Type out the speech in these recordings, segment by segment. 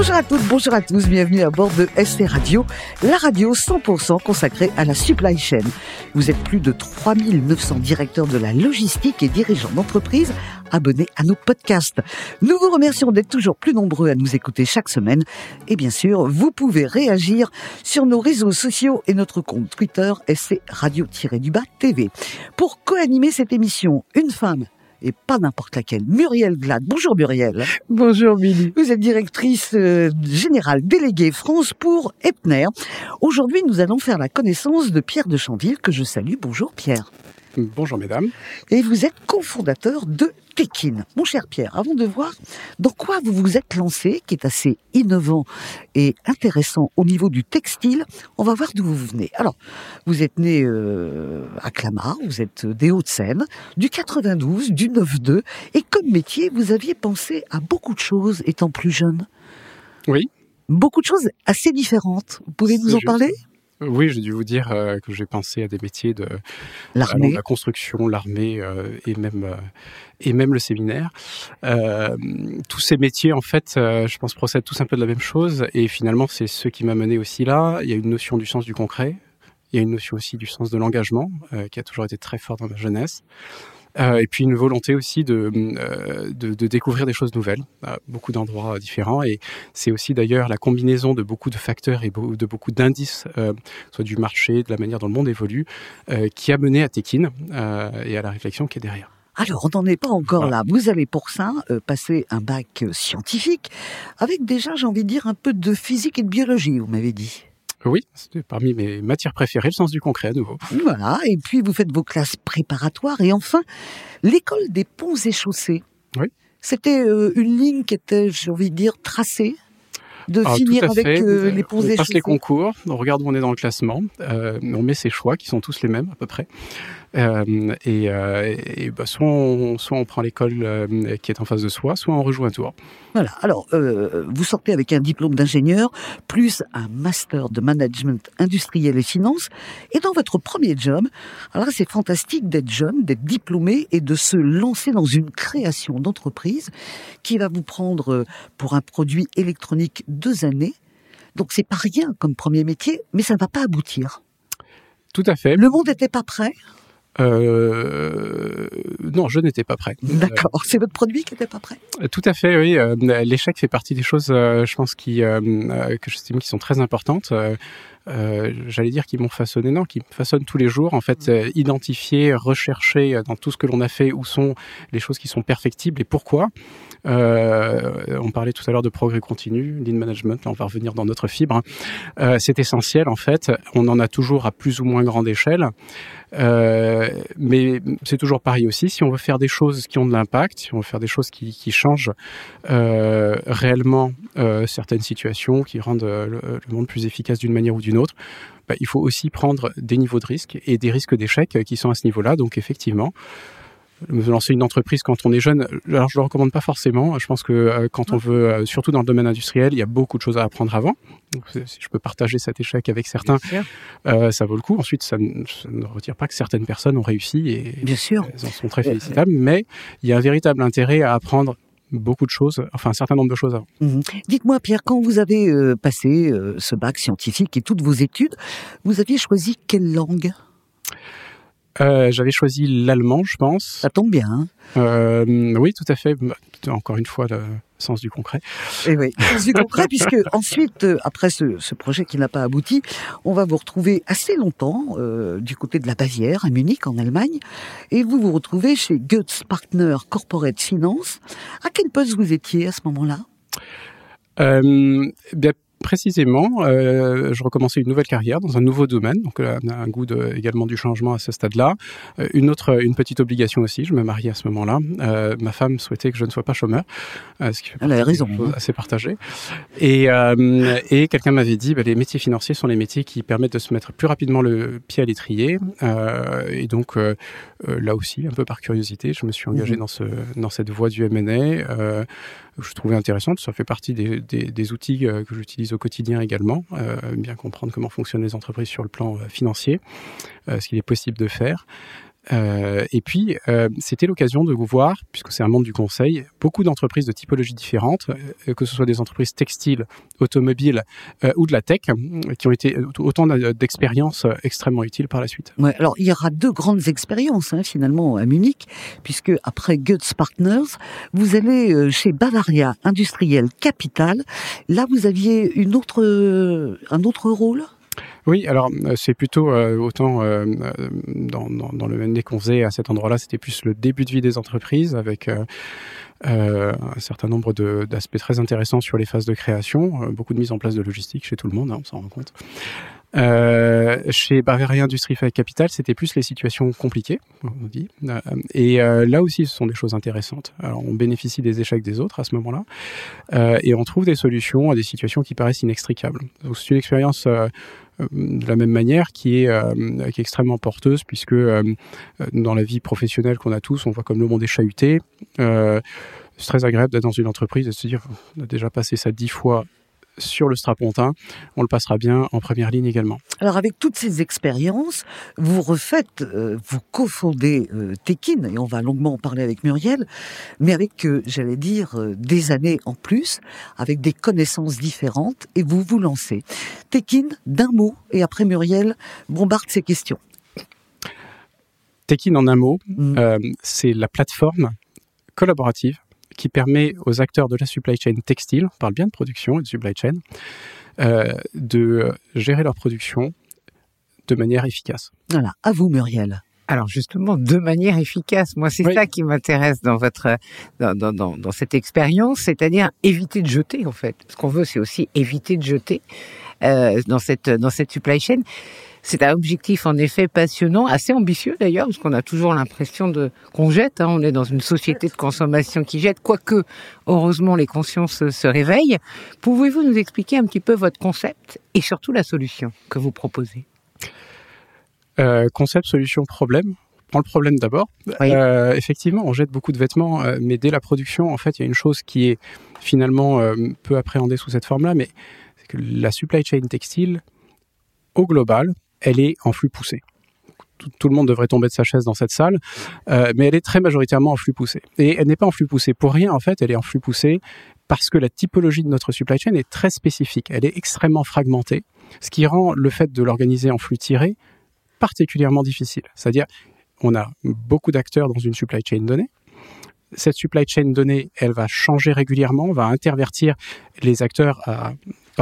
Bonjour à toutes, bonjour à tous, bienvenue à bord de SC Radio, la radio 100% consacrée à la supply chain. Vous êtes plus de 3900 directeurs de la logistique et dirigeants d'entreprise abonnés à nos podcasts. Nous vous remercions d'être toujours plus nombreux à nous écouter chaque semaine. Et bien sûr, vous pouvez réagir sur nos réseaux sociaux et notre compte Twitter SC Radio-du-Bas TV. Pour co-animer cette émission, une femme et pas n'importe laquelle. Muriel Glad. Bonjour Muriel. Bonjour Billy. Vous êtes directrice euh, générale déléguée France pour Epner. Aujourd'hui, nous allons faire la connaissance de Pierre de Chanville que je salue. Bonjour Pierre. Bonjour mesdames. Et vous êtes cofondateur de Tekin. Mon cher Pierre, avant de voir dans quoi vous vous êtes lancé, qui est assez innovant et intéressant au niveau du textile, on va voir d'où vous venez. Alors, vous êtes né euh, à Clamart, vous êtes des Hauts-de-Seine, du 92, du 9-2, et comme métier, vous aviez pensé à beaucoup de choses étant plus jeune. Oui. Beaucoup de choses assez différentes. Vous pouvez nous en parler? Oui, j'ai dû vous dire euh, que j'ai pensé à des métiers de l'armée, la construction, l'armée euh, et même euh, et même le séminaire. tous ces métiers, en fait, je pense procèdent tous un peu de la même chose et finalement, c'est ce qui m'a mené aussi là. Il y a une notion du sens du concret, il y a une notion aussi du sens de l'engagement qui a toujours été très fort dans ma jeunesse. Euh, et puis une volonté aussi de, euh, de, de, découvrir des choses nouvelles à beaucoup d'endroits différents. Et c'est aussi d'ailleurs la combinaison de beaucoup de facteurs et de beaucoup d'indices, euh, soit du marché, de la manière dont le monde évolue, qui a mené à Tekin et à la réflexion qui est derrière. Alors, on n'en est pas encore là. Vous allez pour ça passer un bac scientifique avec déjà, j'ai envie de dire, un peu de physique et de biologie, vous m'avez dit. Oui, c'était parmi mes matières préférées, le sens du concret à nouveau. Voilà, et puis vous faites vos classes préparatoires. Et enfin, l'école des ponts et chaussées. Oui. C'était euh, une ligne qui était, j'ai envie de dire, tracée de Alors, finir avec fait. euh, les ponts on et passe les concours, on regarde où on est dans le classement, euh, on met ses choix qui sont tous les mêmes à peu près. Euh, et euh, et bah, soit, on, soit on prend l'école euh, qui est en face de soi, soit on rejoue un tour. Voilà. Alors, vous sortez avec un diplôme d'ingénieur, plus un master de management industriel et finance. Et dans votre premier job, alors c'est fantastique d'être jeune, d'être diplômé et de se lancer dans une création d'entreprise qui va vous prendre pour un produit électronique deux années. Donc, c'est pas rien comme premier métier, mais ça ne va pas aboutir. Tout à fait. Le monde n'était pas prêt. Euh, non, je n'étais pas prêt. D'accord. C'est votre produit qui n'était pas prêt. Euh, tout à fait, oui. Euh, L'échec fait partie des choses, euh, je pense, qui, euh, euh, que j'estime qui sont très importantes. Euh, euh, J'allais dire qui m'ont façonné, non, qui me façonnent tous les jours. En fait, euh, identifier, rechercher euh, dans tout ce que l'on a fait où sont les choses qui sont perfectibles et pourquoi. Euh, on parlait tout à l'heure de progrès continu, lean management. Là, on va revenir dans notre fibre. Euh, C'est essentiel, en fait. On en a toujours à plus ou moins grande échelle. Euh, mais c'est toujours pareil aussi. Si on veut faire des choses qui ont de l'impact, si on veut faire des choses qui, changent réellement certaines situations, qui rendent le, le monde plus efficace d'une manière ou d'une autre, bah, il faut aussi prendre des niveaux de risque et des risques d'échec qui sont à ce niveau-là. Donc effectivement, me lancer une entreprise quand on est jeune, alors je le recommande pas forcément. Je pense que euh, quand on veut, euh, surtout dans le domaine industriel, il y a beaucoup de choses à apprendre avant. Donc, si je peux partager cet échec avec certains, euh, ça vaut le coup. Ensuite, ça ne, ça ne retire pas que certaines personnes ont réussi et Bien sûr. elles en sont très félicitables, mais il y a un véritable intérêt à apprendre beaucoup de choses, enfin un certain nombre de choses avant. Mhm. Dites-moi, Pierre, quand vous avez passé ce bac scientifique et toutes vos études, vous aviez choisi quelle langue? Euh, J'avais choisi l'allemand, je pense. Ça tombe bien. Hein Euh, oui, tout à fait. Bah, Encore une fois, le sens du concret. Eh oui, c'est concret, puisque ensuite, euh, après ce, ce projet qui n'a pas abouti, on va vous retrouver assez longtemps euh, du côté de la Bavière, à Munich, en Allemagne, et vous vous retrouvez chez Goetz Partner Corporate Finance. À quel poste vous étiez à ce moment-là? Euh, bien, précisément, euh, je recommençais une nouvelle carrière dans un nouveau domaine, donc euh, on a un goût de, également du changement à ce stade-là. Euh, une autre, une petite obligation aussi, je me mariais à ce moment-là. Euh, ma femme souhaitait que je ne sois pas chômeur, ce qui fait Elle a raison, hein. assez partagées. Et, et quelqu'un m'avait dit, bah, les métiers financiers sont les métiers qui permettent de se mettre plus rapidement le pied à l'étrier. Et donc là aussi, un peu par curiosité, je me suis engagé dans, ce, dans cette voie du M&A. Euh, que je trouvais intéressante. Ça fait partie des, des, des outils euh, que j'utilise au quotidien également, bien comprendre comment fonctionnent les entreprises sur le plan financier, ce qu'il est possible de faire. Euh, et puis, euh, c'était l'occasion de vous voir, puisque c'est un monde du conseil, beaucoup d'entreprises de typologies différentes, euh, que ce soit des entreprises textiles, automobiles ou de la tech, qui ont été autant d'expériences extrêmement utiles par la suite. Ouais, alors, il y aura deux grandes expériences, hein, finalement, à Munich, puisque après Goetz Partners, vous allez chez Bavaria Industriel Capital. Là, vous aviez une autre, un autre rôle? Oui, alors euh, c'est plutôt euh, autant euh, dans, dans, le MND qu'on faisait à cet endroit-là, c'était plus le début de vie des entreprises avec un certain nombre d'aspects très intéressants sur les phases de création, beaucoup de mise en place de logistique chez tout le monde, hein, on s'en rend compte. Euh, chez Bavaria Industrie Capital, c'était plus les situations compliquées, on dit. Et là aussi, ce sont des choses intéressantes. Alors, on bénéficie des échecs des autres à ce moment-là, et on trouve des solutions à des situations qui paraissent inextricables. Donc, c'est une expérience de la même manière qui est, est extrêmement porteuse, puisque dans la vie professionnelle qu'on a tous, on voit comme le monde est chahuté. c'est très agréable d'être dans une entreprise et de se dire, on a déjà passé ça dix fois sur le strapontin. On le passera bien en première ligne également. Alors avec toutes ces expériences, vous refaites, euh, vous cofondez euh, Tekin, et on va longuement en parler avec Muriel, mais avec, euh, j'allais dire, des années en plus, avec des connaissances différentes, et vous vous lancez. Tekin, d'un mot, et après Muriel bombarde ses questions. Tekin en un mot, mm. c'est la plateforme collaborative qui permet aux acteurs de la supply chain textile, on parle bien de production et de supply chain, euh, de gérer leur production de manière efficace. Voilà, à vous Muriel. Alors justement, de manière efficace. Moi, c'est ça qui m'intéresse dans votre dans, dans, dans cette expérience, c'est-à-dire éviter de jeter en fait. Ce qu'on veut, c'est aussi éviter de jeter euh, dans cette dans cette supply chain. C'est un objectif en effet passionnant, assez ambitieux d'ailleurs, parce qu'on a toujours l'impression de qu'on jette. Hein. on est dans une société de consommation qui jette, quoique heureusement les consciences se réveillent. Pouvez-vous nous expliquer un petit peu votre concept et surtout la solution que vous proposez? Euh, Concept, solution, problème. Prends le problème d'abord. Euh, effectivement, on jette beaucoup de vêtements, euh, mais dès la production, en fait, il y a une chose qui est finalement peu appréhendée sous cette forme-là, mais la supply chain textile, au global, elle est en flux poussé. Tout, le monde devrait tomber de sa chaise dans cette salle, euh, mais elle est très majoritairement en flux poussé. Et elle n'est pas en flux poussé pour rien, en fait, elle est en flux poussé parce que la typologie de notre supply chain est très spécifique, elle est extrêmement fragmentée, ce qui rend le fait de l'organiser en flux tiré particulièrement difficile. C'est-à-dire, on a beaucoup d'acteurs dans une supply chain donnée, cette supply chain donnée, elle va changer régulièrement, va intervertir les acteurs à,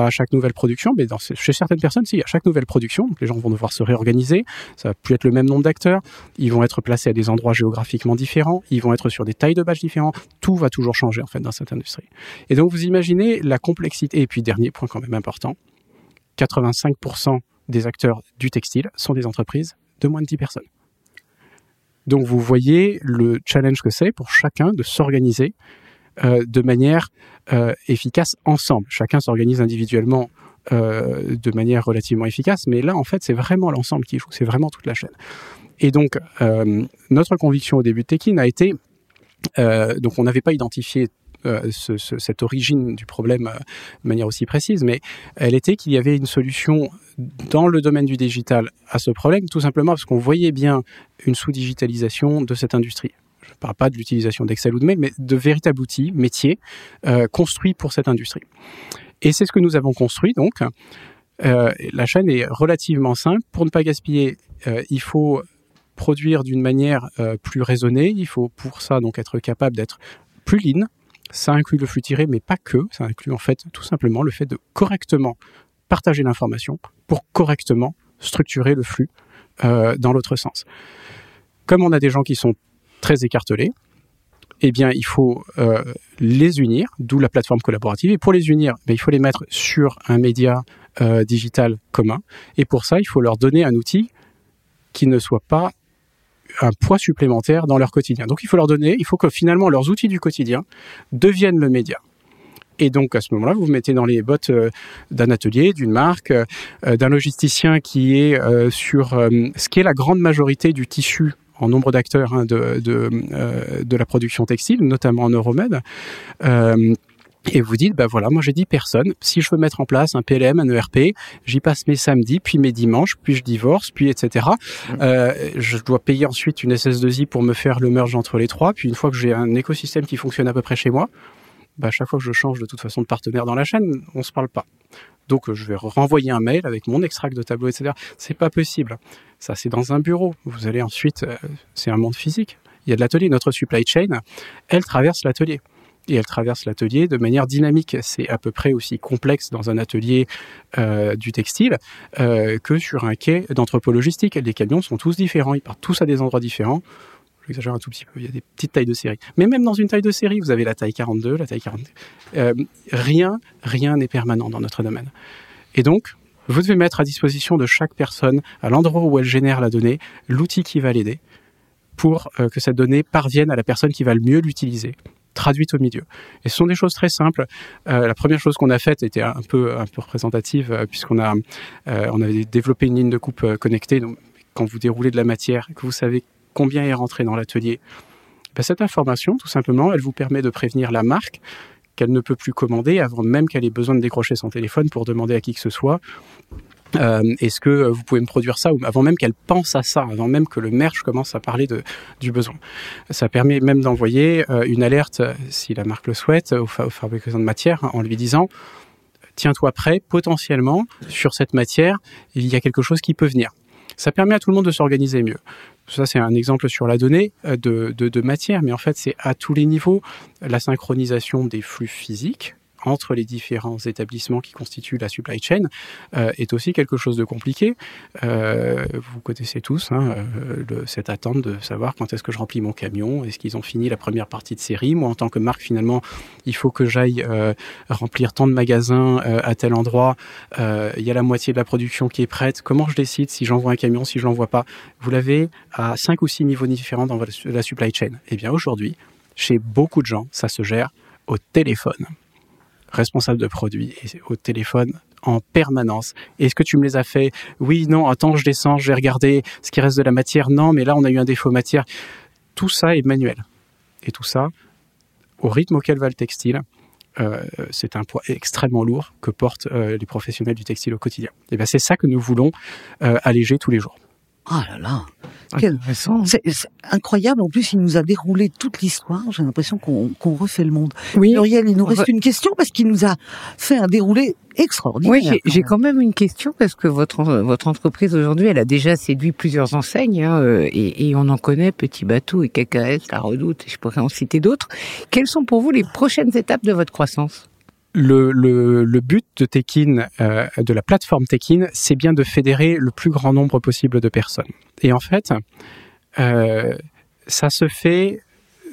à chaque nouvelle production, mais chez certaines personnes, si, à chaque nouvelle production, les gens vont devoir se réorganiser, ça va plus être le même nombre d'acteurs, ils vont être placés à des endroits géographiquement différents, ils vont être sur des tailles de badges différents, tout va toujours changer en fait dans cette industrie. Et donc vous imaginez la complexité, et puis dernier point quand même important, 85% des acteurs du textile sont des entreprises de moins de 10 personnes. Donc vous voyez le challenge que c'est pour chacun de s'organiser de manière euh, efficace ensemble. Chacun s'organise individuellement euh, de manière relativement efficace, mais là en fait c'est vraiment l'ensemble qui joue, c'est vraiment toute la chaîne. Et donc notre conviction au début de Tekin a été donc on n'avait pas identifié euh, ce, cette origine du problème euh, de manière aussi précise, mais elle était qu'il y avait une solution dans le domaine du digital à ce problème, tout simplement parce qu'on voyait bien une sous-digitalisation de cette industrie. Je ne parle pas de l'utilisation d'Excel ou de mail, mais de véritables outils, métiers, euh, construits pour cette industrie. Et c'est ce que nous avons construit, donc. Euh, la chaîne est relativement simple. Pour ne pas gaspiller, euh, il faut produire d'une manière plus raisonnée. Il faut pour ça donc être capable d'être plus lean, ça inclut le flux tiré, mais pas que. Ça inclut en fait tout simplement le fait de correctement partager l'information pour correctement structurer le flux dans l'autre sens. Comme on a des gens qui sont très écartelés, eh bien, il faut euh, les unir, d'où la plateforme collaborative. Et pour les unir, ben, il faut les mettre sur un média euh, digital commun. Et pour ça, il faut leur donner un outil qui ne soit pas un poids supplémentaire dans leur quotidien. Donc il faut leur donner, il faut que finalement leurs outils du quotidien deviennent le média. Et donc à ce moment-là, vous vous mettez dans les bottes euh, d'un atelier, d'une marque, d'un logisticien qui est sur ce qui est la grande majorité du tissu en nombre d'acteurs hein, de, de, de, la production textile, notamment en Euromed. et vous dites, bah voilà, moi j'ai 10 personnes, si je veux mettre en place un PLM, un ERP, j'y passe mes samedis, puis mes dimanches, puis je divorce, puis etc. Mmh. Euh, je dois payer ensuite une SS2I pour me faire le merge entre les trois, puis une fois que j'ai un écosystème qui fonctionne à peu près chez moi, bah, chaque fois que je change de toute façon de partenaire dans la chaîne, on se parle pas. Donc je vais renvoyer un mail avec mon extract de tableau, etc. C'est pas possible. Ça c'est dans un bureau. Vous allez ensuite, euh, c'est un monde physique. Il y a de l'atelier. Notre supply chain, elle traverse l'atelier et elle traverse l'atelier de manière dynamique. C'est à peu près aussi complexe dans un atelier euh, du textile euh, que sur un quai d'anthropologistique. Les camions sont tous différents, ils partent tous à des endroits différents. J'exagère un tout petit peu, il y a des petites tailles de série. Mais même dans une taille de série, vous avez la taille 42, la taille 40. Euh, rien, rien n'est permanent dans notre domaine. Et donc, vous devez mettre à disposition de chaque personne, à l'endroit où elle génère la donnée, l'outil qui va l'aider pour que cette donnée parvienne à la personne qui va le mieux l'utiliser traduite au milieu. Et ce sont des choses très simples. Euh, la première chose qu'on a faite était un peu, un peu représentative, euh, puisqu'on a, euh, avait développé une ligne de coupe connectée. Donc, quand vous déroulez de la matière, que vous savez combien est rentré dans l'atelier, ben, cette information, tout simplement, elle vous permet de prévenir la marque qu'elle ne peut plus commander avant même qu'elle ait besoin de décrocher son téléphone pour demander à qui que ce soit. Euh, Est-ce que vous pouvez me produire ça avant même qu'elle pense à ça, avant même que le merch commence à parler de, du besoin. Ça permet même d'envoyer euh, une alerte, si la marque le souhaite, au, au fabricant de matière en lui disant tiens-toi prêt, potentiellement, sur cette matière, il y a quelque chose qui peut venir. Ça permet à tout le monde de s'organiser mieux. Ça, c'est un exemple sur la donnée euh, de, de, de matière, mais en fait, c'est à tous les niveaux. La synchronisation des flux physiques, entre les différents établissements qui constituent la supply chain euh, est aussi quelque chose de compliqué. Euh, vous connaissez tous hein, euh, cette attente de savoir quand est-ce que je remplis mon camion, est-ce qu'ils ont fini la première partie de série. Moi, en tant que marque, finalement, il faut que j'aille remplir tant de magasins à tel endroit. Il y a la moitié de la production qui est prête. Comment je décide si j'envoie un camion, si je l'envoie pas? Vous l'avez à cinq ou six niveaux différents dans la supply chain. Eh bien, aujourd'hui, chez beaucoup de gens, ça se gère au téléphone responsable de produits au téléphone en permanence. Est-ce que tu me les as fait? Oui, non, attends, je descends, je vais regarder ce qui reste de la matière. Non, mais là, on a eu un défaut matière. Tout ça est manuel. Et tout ça, au rythme auquel va le textile, euh, c'est un poids extrêmement lourd que portent euh, les professionnels du textile au quotidien. Et bien, c'est ça que nous voulons euh, alléger tous les jours. Ah là là, c'est incroyable. En plus, il nous a déroulé toute l'histoire. J'ai l'impression qu'on qu refait le monde. Oui. Muriel, il nous reste une question parce qu'il nous a fait un déroulé extraordinaire. Oui, j'ai quand même une question parce que votre votre entreprise aujourd'hui, elle a déjà séduit plusieurs enseignes hein, euh, et, et, on en connaît Petit Bateau et KKS, La Redoute, et je pourrais en citer d'autres. Quelles sont pour vous les prochaines étapes de votre croissance? Le, but de Tekin, euh, de la plateforme Tekin, c'est bien de fédérer le plus grand nombre possible de personnes. Et en fait, euh, ça se fait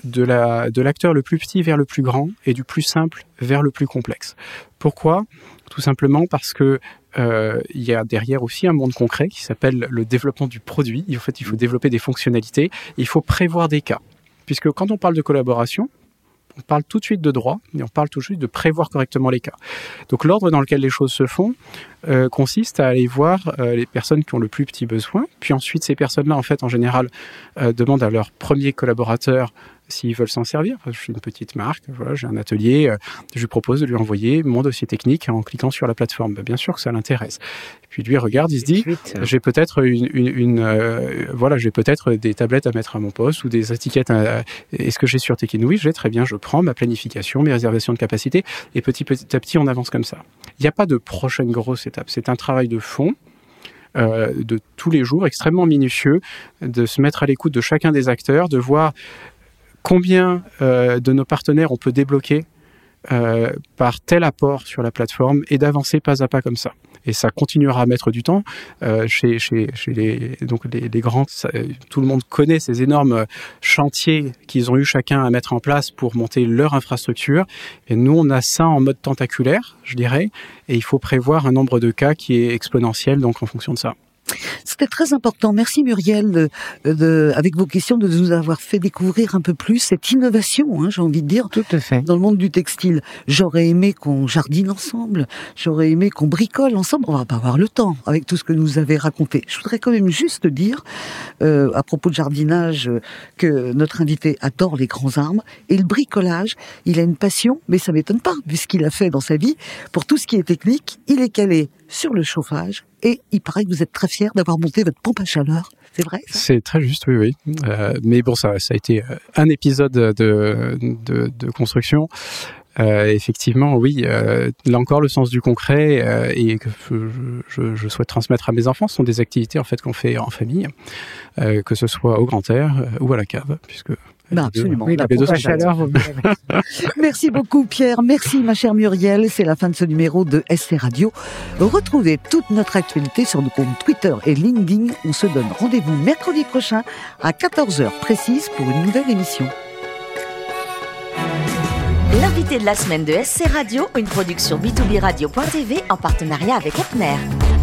de l'acteur le plus petit vers le plus grand et du plus simple vers le plus complexe. Pourquoi? Tout simplement parce que euh, il y a derrière aussi un monde concret qui s'appelle le développement du produit. En fait, il faut développer des fonctionnalités. Il faut prévoir des cas, puisque quand on parle de collaboration, on parle tout de suite de droit et on parle tout de suite de prévoir correctement les cas. Donc l'ordre dans lequel les choses se font euh, consiste à aller voir euh, les personnes qui ont le plus petit besoin, puis ensuite ces personnes-là, en fait, en général, euh, demandent à leur premier collaborateur s'ils veulent s'en servir. Je suis une petite marque, voilà, j'ai un atelier, euh, je lui propose de lui envoyer mon dossier technique en cliquant sur la plateforme. Ben, bien sûr que ça l'intéresse. Puis lui regarde, il se dit, j'ai peut-être une, une, une euh, voilà, j'ai peut-être des tablettes à mettre à mon poste ou des étiquettes. Est-ce que j'ai sur Tekin Oui, j'ai très bien. Je prends ma planification, mes réservations de capacité et petit petit à petit, on avance comme ça. Il n'y a pas de prochaine grosse étape. C'est un travail de fond. Euh, de tous les jours, extrêmement minutieux, de se mettre à l'écoute de chacun des acteurs, de voir combien euh, de nos partenaires on peut débloquer euh, par tel apport sur la plateforme et d'avancer pas à pas comme ça. Et ça continuera à mettre du temps. Euh, chez, chez, chez les, donc les, les grands, ça, tout le monde connaît ces énormes chantiers qu'ils ont eu chacun à mettre en place pour monter leur infrastructure. Et nous, on a ça en mode tentaculaire, je dirais. Et il faut prévoir un nombre de cas qui est exponentiel, donc en fonction de ça. C'était très important. Merci Muriel, de, avec vos questions, de nous avoir fait découvrir un peu plus cette innovation, hein, j'ai envie de dire, Tout à fait. dans le monde du textile. J'aurais aimé qu'on jardine ensemble, j'aurais aimé qu'on bricole ensemble. On va pas avoir le temps avec tout ce que nous avez raconté. Je voudrais quand même juste dire, euh, à propos de jardinage, que notre invité adore les grands arbres et le bricolage. Il a une passion, mais ça m'étonne pas, puisqu'il a fait dans sa vie, pour tout ce qui est technique, il est calé sur le chauffage et il paraît que vous êtes très fier d'avoir monté votre pompe à chaleur. C'est vrai C'est très juste, oui, oui. Euh, mais bon, ça, a été euh, un épisode de, de, construction. Euh, effectivement, oui. Là encore, le sens du concret et que je, souhaite transmettre à mes enfants ce sont des activités en fait qu'on fait en famille, que ce soit au grand air ou à la cave, puisque ben absolument. Oui, la pompe à chaleur. Merci beaucoup Pierre, merci ma chère Muriel. C'est la fin de ce numéro de SC Radio. Retrouvez toute notre actualité sur nos comptes Twitter et LinkedIn. On se donne rendez-vous mercredi prochain à 14h précise pour une nouvelle émission. L'invité de la semaine de SC Radio, une production b2b radio.tv en partenariat avec Epner.